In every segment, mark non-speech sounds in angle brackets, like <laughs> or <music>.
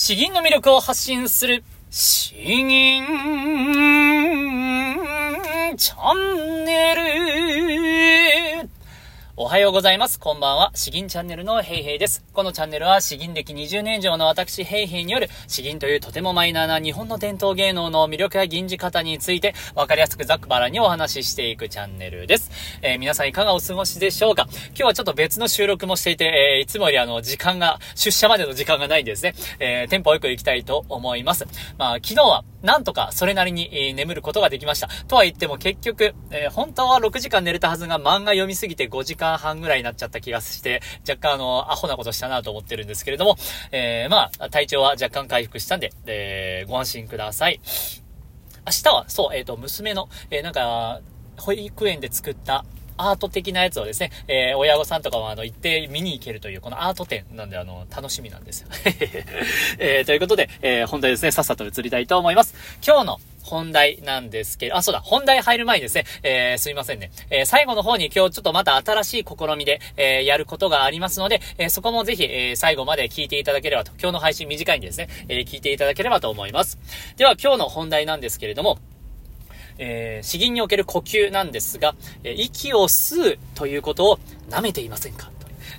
詩吟の魅力を発信する、詩吟チャンネル。おはようございます。こんばんは。詩吟チャンネルのヘイヘイです。このチャンネルは詩吟歴20年以上の私ヘイヘイによる詩吟というとてもマイナーな日本の伝統芸能の魅力や吟じ方についてわかりやすくざっくばらにお話ししていくチャンネルです。えー、皆さんいかがお過ごしでしょうか？今日はちょっと別の収録もしていて、えー、いつもよりあの時間が、出社までの時間がないんですね。えー、テンポよく行きたいと思います。まあ昨日はなんとかそれなりに、えー、眠ることができました。とは言っても結局、えー、本当は6時間寝れたはずが漫画読みすぎて5時間半ぐらいになっちゃった気がして、若干あの、アホなことしたなと思ってるんですけれども、えー、まあ、体調は若干回復したんで、えー、ご安心ください。明日は、そう、えっ、ー、と、娘の、えー、なんか、保育園で作ったアート的なやつをですね、えー、親御さんとかもあの、行って見に行けるという、このアート展なんで、あの、楽しみなんですよ。<laughs> えー、ということで、えー、本題ですね、さっさと移りたいと思います。今日の本題なんですけど、あ、そうだ、本題入る前にですね、えー、すいませんね。えー、最後の方に今日ちょっとまた新しい試みで、えー、やることがありますので、え、そこもぜひ、え、最後まで聞いていただければと、今日の配信短いんでですね、え、聞いていただければと思います。では今日の本題なんですけれども、えー、詩吟における呼吸なんですが、え、息を吸うということを舐めていませんか？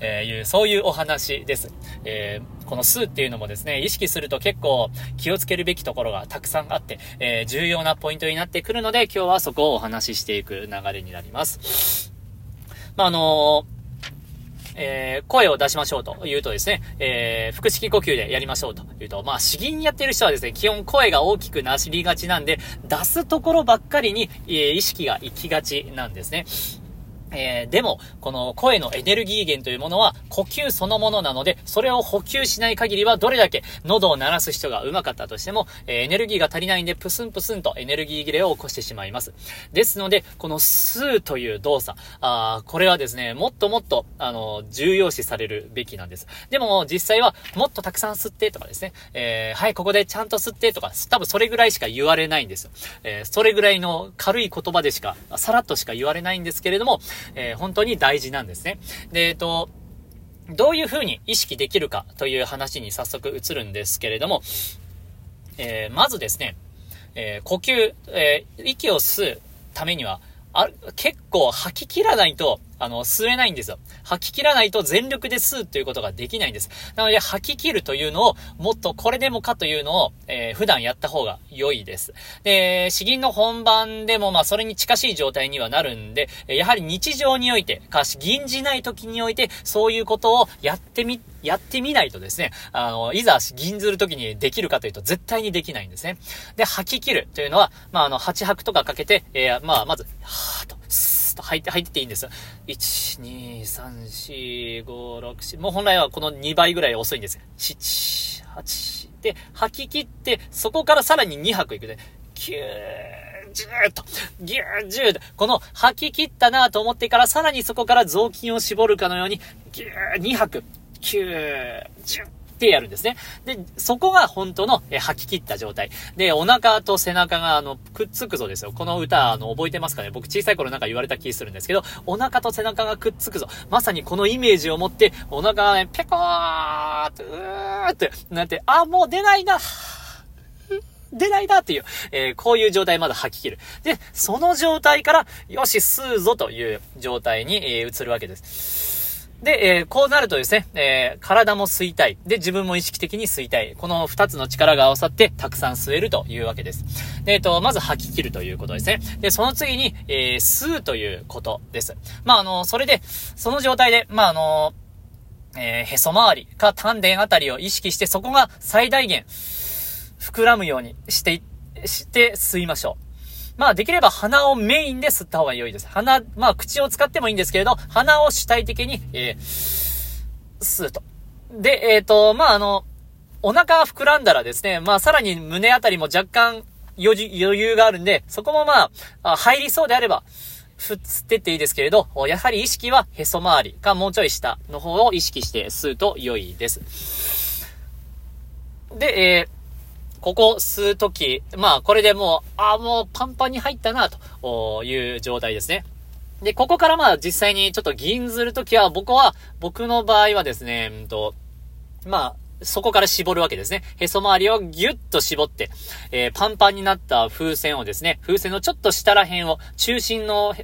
えいう、そういうお話です。えー、この数っていうのもですね、意識すると結構気をつけるべきところがたくさんあって、えー、重要なポイントになってくるので、今日はそこをお話ししていく流れになります。まあ、あのーえー、声を出しましょうと言うとですね、えー、腹式呼吸でやりましょうと言うと、まあ、詩吟やってる人はですね、基本声が大きくなしりがちなんで、出すところばっかりに、えー、意識が行きがちなんですね。えー、でも、この声のエネルギー源というものは呼吸そのものなので、それを補給しない限りはどれだけ喉を鳴らす人が上手かったとしても、えー、エネルギーが足りないんでプスンプスンとエネルギー切れを起こしてしまいます。ですので、この吸うという動作、あこれはですね、もっともっと、あの、重要視されるべきなんです。でも、実際はもっとたくさん吸ってとかですね、えー、はい、ここでちゃんと吸ってとか、多分それぐらいしか言われないんですよ。えそれぐらいの軽い言葉でしか、さらっとしか言われないんですけれども、えー、本当に大事なんですね。で、えっと、どういうふうに意識できるかという話に早速移るんですけれども、えー、まずですね、えー、呼吸、えー、息を吸うためには、あ、結構吐き切らないと、あの、吸えないんですよ。吐き切らないと全力で吸うということができないんです。なので、吐き切るというのを、もっとこれでもかというのを、えー、普段やった方が良いです。で、詩吟の本番でも、まあ、それに近しい状態にはなるんで、やはり日常において、かし、吟じない時において、そういうことをやってみ、やってみないとですね、あの、いざ吟ずる時にできるかというと、絶対にできないんですね。で、吐き切るというのは、まあ、あの、八拍とかかけて、えー、まあ、まず、はーと、と入って、入ってていいんですよ。1、2、3、4、5、6、7。もう本来はこの2倍ぐらい遅いんですよ。7、8。で、吐き切って、そこからさらに2拍いくで、9、10と、ギュー、10と、この吐き切ったなと思ってから、さらにそこから雑巾を絞るかのように、ギュー、2拍、9、10、ってやるんですね。で、そこが本当の、え吐き切った状態。で、お腹と背中が、あの、くっつくぞですよ。この歌、あの、覚えてますかね？僕小さい頃なんか言われた気するんですけど、お腹と背中がくっつくぞ。まさにこのイメージを持って、お腹がね、ペコーって、うーってなって、あ、もう出ないな出ないなっていう、えー、こういう状態まだ吐き切る。で、その状態から、よし、吸うぞという状態に、えー、移るわけです。で、えー、こうなるとですね、えー、体も吸いたい。で、自分も意識的に吸いたい。この二つの力が合わさって、たくさん吸えるというわけです。で、えっ、ー、と、まず吐き切るということですね。で、その次に、え吸うということです。まあ、あの、それで、その状態で、まあ、あの、えへそ周りか丹田あたりを意識して、そこが最大限、膨らむようにして、して吸いましょう。まあできれば鼻をメインで吸った方が良いです。鼻、まあ口を使ってもいいんですけれど、鼻を主体的に、えー、吸うと。で、えっ、ー、と、まああの、お腹膨らんだらですね、まあさらに胸あたりも若干余裕があるんで、そこもまあ、入りそうであれば、吸ってっていいですけれど、やはり意識はへそ周りかもうちょい下の方を意識して吸うと良いです。で、えー、ここ吸うとき、まあこれでもう、ああ、もうパンパンに入ったな、という状態ですね。で、ここからまあ実際にちょっと銀ずるときは、僕は、僕の場合はですね、うんと、まあ、そこから絞るわけですね。へそ周りをギュッと絞って、えー、パンパンになった風船をですね、風船のちょっと下ら辺を、中心の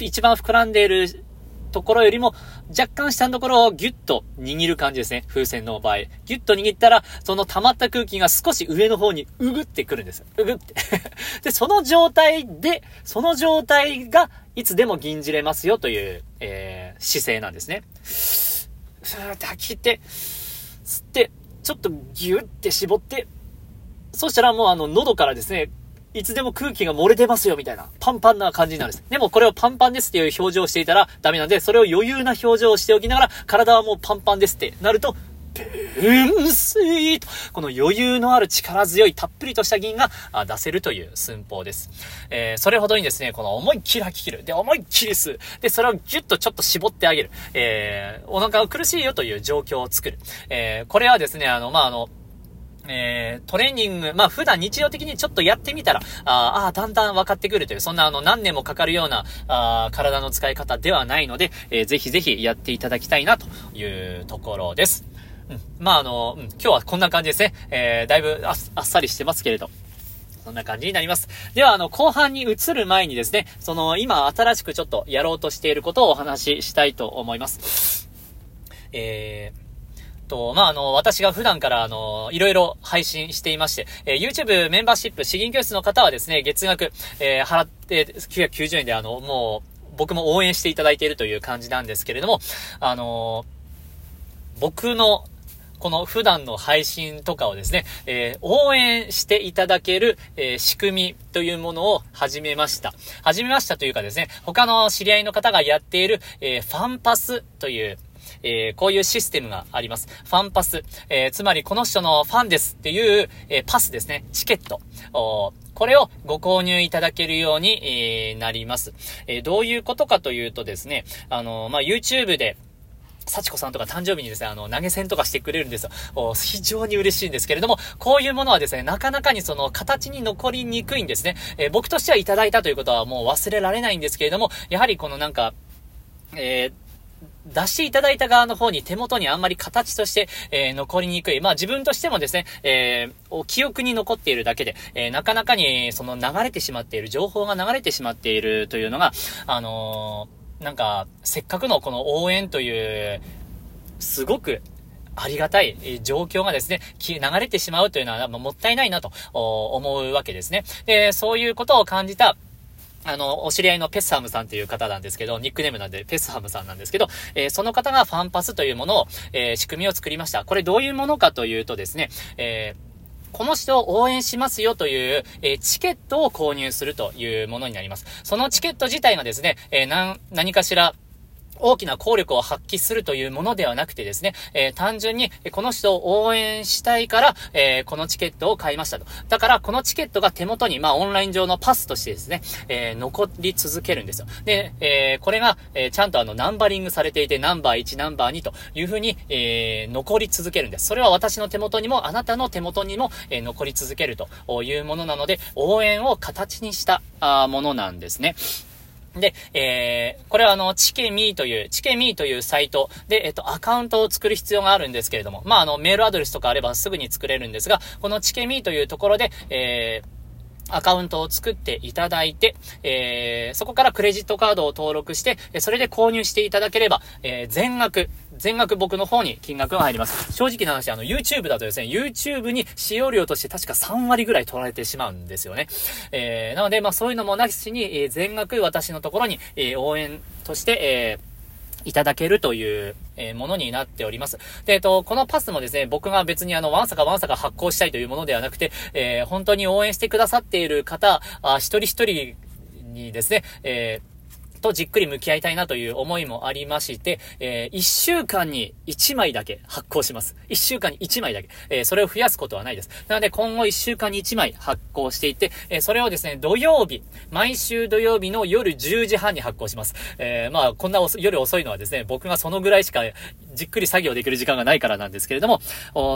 一番膨らんでいるところよりも、若干下のところをギュッと握る感じですね。風船の場合。ギュッと握ったら、その溜まった空気が少し上の方にうぐってくるんです。うぐって。<laughs> で、その状態で、その状態がいつでも銀じれますよという、えー、姿勢なんですね。ふーって吐き切って、吸って、ちょっとギュッて絞って、そしたらもうあの喉からですね、いつでも空気が漏れてますよ、みたいな。パンパンな感じになるんです。でもこれをパンパンですっていう表情をしていたらダメなんで、それを余裕な表情をしておきながら、体はもうパンパンですってなると、噴水と、この余裕のある力強いたっぷりとした銀が出せるという寸法です。えー、それほどにですね、この思いっきり吐き切る。で、思いっきり吸う。で、それをギュッとちょっと絞ってあげる。えー、お腹が苦しいよという状況を作る。えー、これはですね、あの、まあ、あの、えー、トレーニング、まあ普段日常的にちょっとやってみたら、ああ、だんだん分かってくるという、そんなあの何年もかかるような、あ体の使い方ではないので、えー、ぜひぜひやっていただきたいなというところです。うん。まああの、うん、今日はこんな感じですね。えー、だいぶあっさりしてますけれど。そんな感じになります。では、あの、後半に移る前にですね、その、今、新しくちょっとやろうとしていることをお話ししたいと思います。えー、と、まあ、あの、私が普段から、あの、いろいろ配信していまして、えー、YouTube メンバーシップ、詩吟教室の方はですね、月額、えー、払って990円で、あの、もう、僕も応援していただいているという感じなんですけれども、あの僕のこの普段の配信とかをですね、えー、応援していただける、えー、仕組みというものを始めました。始めましたというかですね、他の知り合いの方がやっている、えー、ファンパスという、えー、こういうシステムがあります。ファンパス。えー、つまりこの人のファンですっていう、えー、パスですね。チケット。これをご購入いただけるように、えなります。えどういうことかというとですね、あのまあ、YouTube で、幸子さんとか誕生日にですね、あの、投げ銭とかしてくれるんですよ。非常に嬉しいんですけれども、こういうものはですね、なかなかにその形に残りにくいんですね。えー、僕としてはいただいたということはもう忘れられないんですけれども、やはりこのなんか、えー出していただいた側の方に手元にあんまり形として、えー、残りにくい。まあ自分としてもですね、えー、記憶に残っているだけで、えー、なかなかにその流れてしまっている、情報が流れてしまっているというのが、あのー、なんか、せっかくのこの応援という、すごくありがたい状況がですね、流れてしまうというのはもったいないなと思うわけですね。で、そういうことを感じたあの、お知り合いのペッサムさんという方なんですけど、ニックネームなんでペッサムさんなんですけど、えー、その方がファンパスというものを、えー、仕組みを作りました。これどういうものかというとですね、えーこの人を応援しますよという、えー、チケットを購入するというものになります。そのチケット自体がですね、えー、何かしら、大きな効力を発揮するというものではなくてですね、えー、単純に、この人を応援したいから、えー、このチケットを買いましたと。だから、このチケットが手元に、まあ、オンライン上のパスとしてですね、えー、残り続けるんですよ。で、えこれが、えちゃんとあの、ナンバリングされていて、ナンバー1、ナンバー2というふうに、え残り続けるんです。それは私の手元にも、あなたの手元にも、え残り続けるというものなので、応援を形にしたあものなんですね。で、えー、これはあの、チケミーという、チケミーというサイト。で、えっと、アカウントを作る必要があるんですけれども、まあ、あの、メールアドレスとかあればすぐに作れるんですが、このチケミーというところで、えー、アカウントを作っていただいて、えー、そこからクレジットカードを登録して、それで購入していただければ、えー、全額、全額僕の方に金額が入ります。正直な話、あの、YouTube だとですね、YouTube に使用料として確か3割ぐらい取られてしまうんですよね。えー、なので、まあそういうのもなしに、えー、全額私のところに、えー、応援として、えー、いただけるという、えーものになっております。で、えっと、このパスもですね、僕が別にあの、わんさかわんさか発行したいというものではなくて、えー、本当に応援してくださっている方、あ一人一人にですね、えーとじっくり向き合いたいなという思いもありまして、えー、1週間に1枚だけ発行します。1週間に1枚だけ。えー、それを増やすことはないです。なので今後1週間に1枚発行していて、えー、それをですね、土曜日、毎週土曜日の夜10時半に発行します。えー、まあ、こんな夜遅いのはですね、僕がそのぐらいしかじっくり作業できる時間がないからなんですけれども、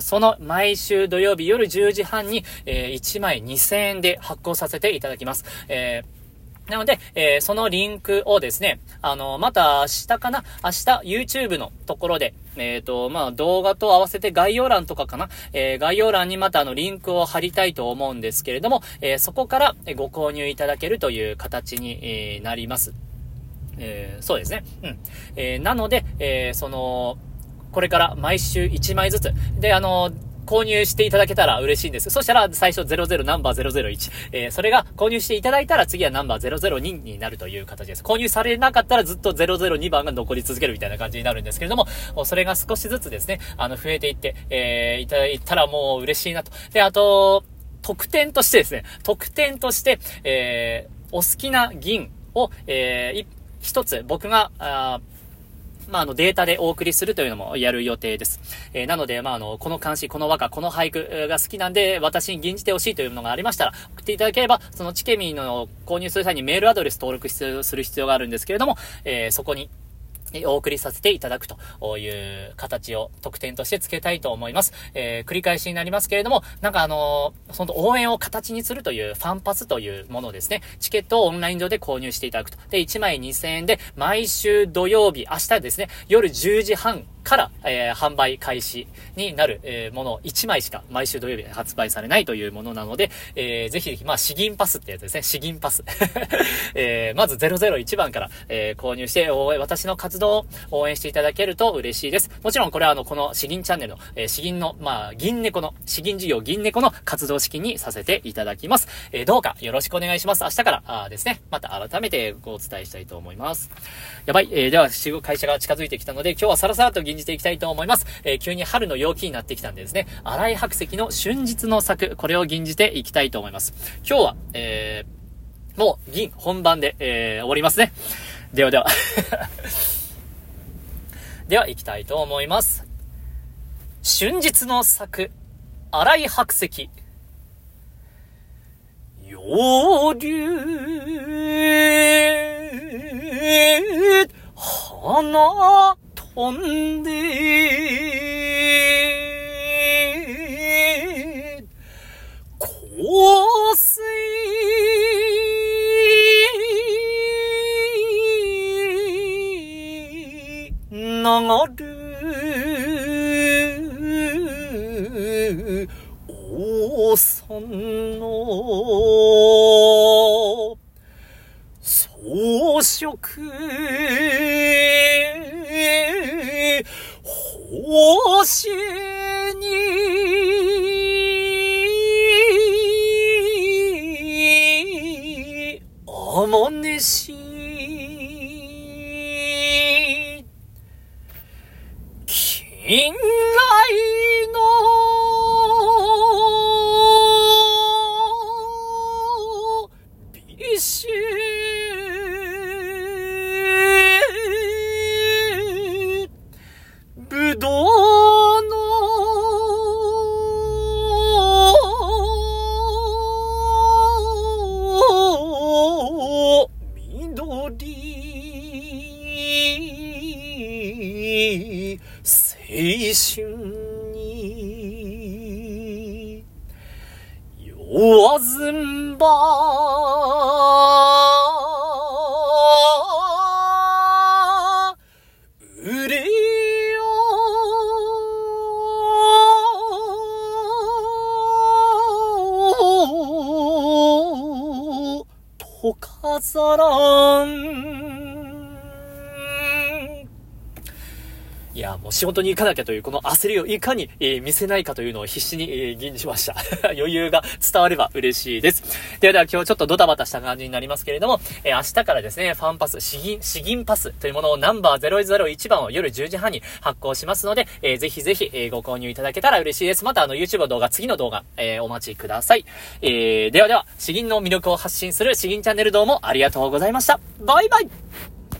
その毎週土曜日夜10時半に、えー、1枚2000円で発行させていただきます。えーなので、えー、そのリンクをですね、あの、また明日かな？明日 YouTube のところで、えっ、ー、と、まあ、動画と合わせて概要欄とかかな？えー、概要欄にまたあの、リンクを貼りたいと思うんですけれども、え、そこからご購入いただけるという形に、え、なります。え、そうですね。うん。え、なので、えー、その、これから毎週1枚ずつ。で、あの購入していただけたら嬉しいんです。そしたら最初00ナンバー001。えー、それが購入していただいたら次はナンバー002になるという形です。購入されなかったらずっと002番が残り続けるみたいな感じになるんですけれども、それが少しずつですね、あの、増えていって、えー、いただいたらもう嬉しいなと。で、あと、特典としてですね、特典として、えー、お好きな銀を、えー、一つ僕が、まあ、あの、データでお送りするというのもやる予定です。えー、なので、まあ、あの、この漢詩、この和歌、この俳句が好きなんで、私に吟じてほしいというのがありましたら、送っていただければ、そのチケミーの購入する際にメールアドレス登録する必要があるんですけれども、えー、そこに、お送りさせていただくという形を特典として付けたいと思います。えー、繰り返しになりますけれども、なんかあのー、その応援を形にするというファンパスというものですね。チケットをオンライン上で購入していただくと。で、1枚2000円で、毎週土曜日、明日ですね、夜10時半から、えー、販売開始になる、えー、もの1枚しか毎週土曜日発売されないというものなので、えー、ぜひぜひ、まあ、詩吟パスってやつですね。詩吟パス。<laughs> えー、まず001番から、えー、購入して、私の活動を応援していただけると嬉しいです。もちろんこれはあの、この詩吟チャンネルの、えー、詩吟の、まあ、銀猫の、詩吟事業銀猫の活動資金にさせていただきます。えー、どうかよろしくお願いします。明日から、あですね、また改めてご伝えしたいと思います。やばい、えー、では、会社が近づいてきたので、今日はさらさらと吟じていきたいと思います。えー、急に春の陽気になってきたんでですね、荒井白石の春日の作、これを吟じていきたいと思います。今日は、えー、もう銀本番で、えー、終わりますね。ではでは <laughs> では、行きたいと思います。春日の作、荒井白石。陽流、花飛んで、香水流る、王さんの装飾星に、おもねし、金が酔わずんばうれよとかざらん。仕事に行かなきゃというこの焦りをいかに、え、見せないかというのを必死に、えー、吟じました。<laughs> 余裕が伝われば嬉しいです。ではでは今日ちょっとドタバタした感じになりますけれども、え、明日からですね、ファンパス、詩吟、詩吟パスというものをナンバー001番を夜10時半に発行しますので、えー、ぜひぜひ、え、ご購入いただけたら嬉しいです。またあの YouTube の動画、次の動画、え、お待ちください。えー、ではでは、詩吟の魅力を発信する詩吟チャンネルどうもありがとうございました。バイバイ